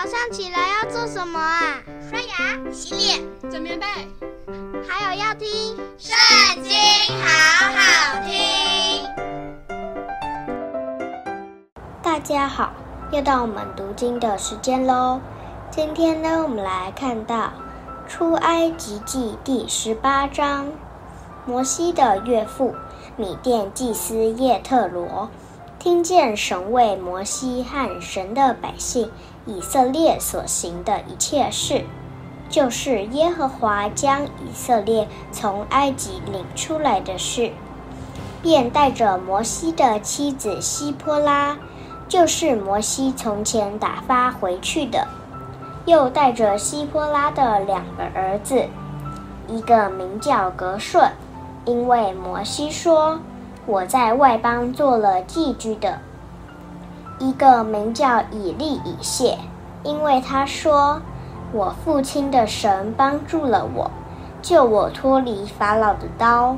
早上起来要做什么啊？刷牙、洗脸、整棉被，还有要听《圣经》，好好听。大家好，又到我们读经的时间喽。今天呢，我们来看到《出埃及记》第十八章。摩西的岳父米甸祭司叶特罗，听见神为摩西和神的百姓以色列所行的一切事，就是耶和华将以色列从埃及领出来的事，便带着摩西的妻子西波拉，就是摩西从前打发回去的，又带着西波拉的两个儿子，一个名叫革顺。因为摩西说：“我在外邦做了寄居的。”一个名叫以利以谢，因为他说：“我父亲的神帮助了我，救我脱离法老的刀。”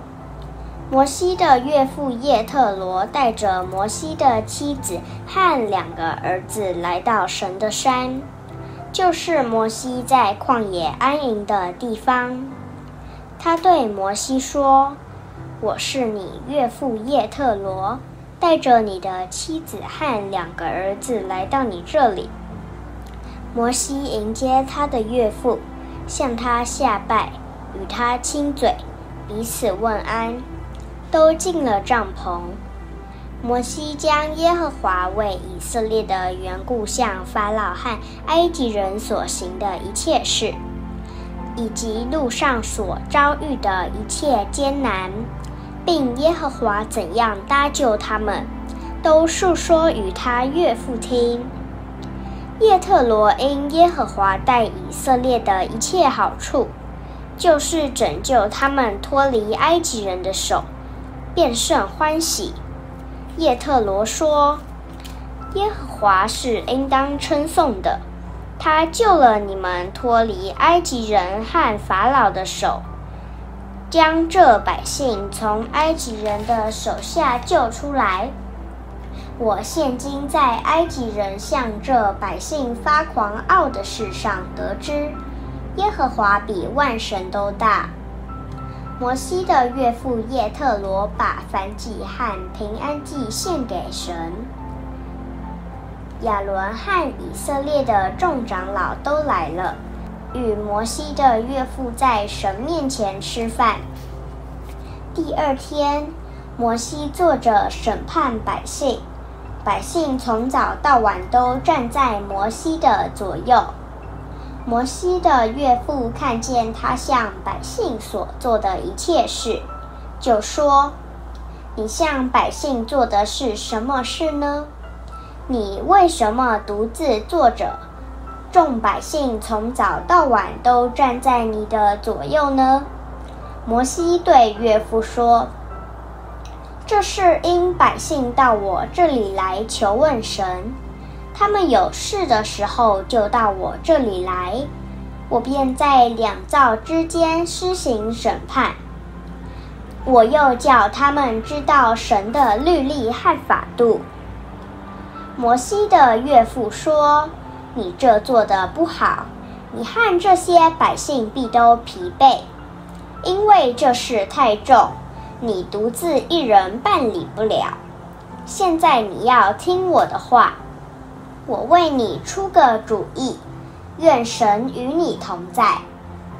摩西的岳父叶特罗带着摩西的妻子和两个儿子来到神的山，就是摩西在旷野安营的地方。他对摩西说：“我是你岳父叶特罗，带着你的妻子和两个儿子来到你这里。”摩西迎接他的岳父，向他下拜，与他亲嘴，彼此问安，都进了帐篷。摩西将耶和华为以色列的缘故向法老和埃及人所行的一切事。以及路上所遭遇的一切艰难，并耶和华怎样搭救他们，都述说与他岳父听。叶特罗因耶和华待以色列的一切好处，就是拯救他们脱离埃及人的手，便甚欢喜。叶特罗说：“耶和华是应当称颂的。”他救了你们脱离埃及人和法老的手，将这百姓从埃及人的手下救出来。我现今在埃及人向这百姓发狂傲的事上得知，耶和华比万神都大。摩西的岳父叶特罗把燔祭和平安祭献给神。亚伦和以色列的众长老都来了，与摩西的岳父在神面前吃饭。第二天，摩西坐着审判百姓，百姓从早到晚都站在摩西的左右。摩西的岳父看见他向百姓所做的一切事，就说：“你向百姓做的是什么事呢？”你为什么独自坐着？众百姓从早到晚都站在你的左右呢？摩西对岳父说：“这是因百姓到我这里来求问神，他们有事的时候就到我这里来，我便在两造之间施行审判。我又叫他们知道神的律例和法度。”摩西的岳父说：“你这做的不好，你和这些百姓必都疲惫，因为这事太重，你独自一人办理不了。现在你要听我的话，我为你出个主意，愿神与你同在。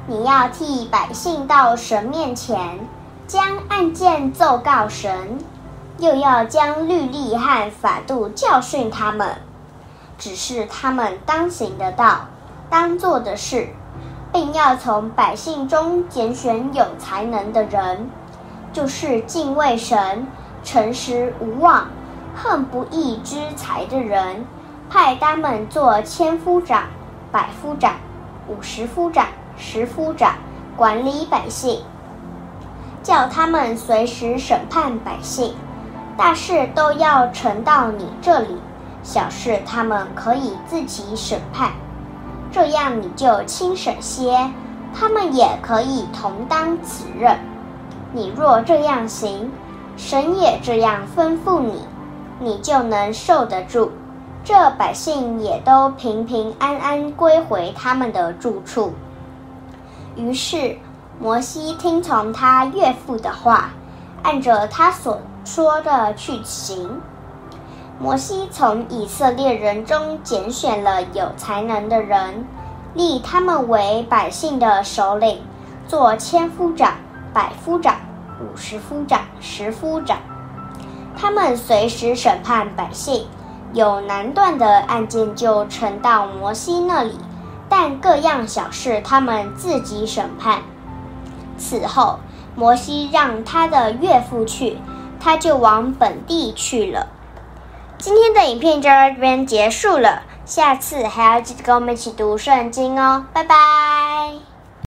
你要替百姓到神面前，将案件奏告神。”又要将律例和法度教训他们，只是他们当行的道，当做的事，并要从百姓中拣选有才能的人，就是敬畏神、诚实无妄、恨不义之财的人，派他们做千夫长、百夫长、五十夫长、十夫长，管理百姓，叫他们随时审判百姓。大事都要呈到你这里，小事他们可以自己审判，这样你就轻省些，他们也可以同当此任。你若这样行，神也这样吩咐你，你就能受得住，这百姓也都平平安安归回他们的住处。于是摩西听从他岳父的话，按着他所说的去行。摩西从以色列人中拣选了有才能的人，立他们为百姓的首领，做千夫长、百夫长、五十夫长、十夫长。他们随时审判百姓。有难断的案件就呈到摩西那里，但各样小事他们自己审判。此后，摩西让他的岳父去，他就往本地去了。今天的影片就到这边结束了，下次还要记得跟我们一起读圣经哦，拜拜。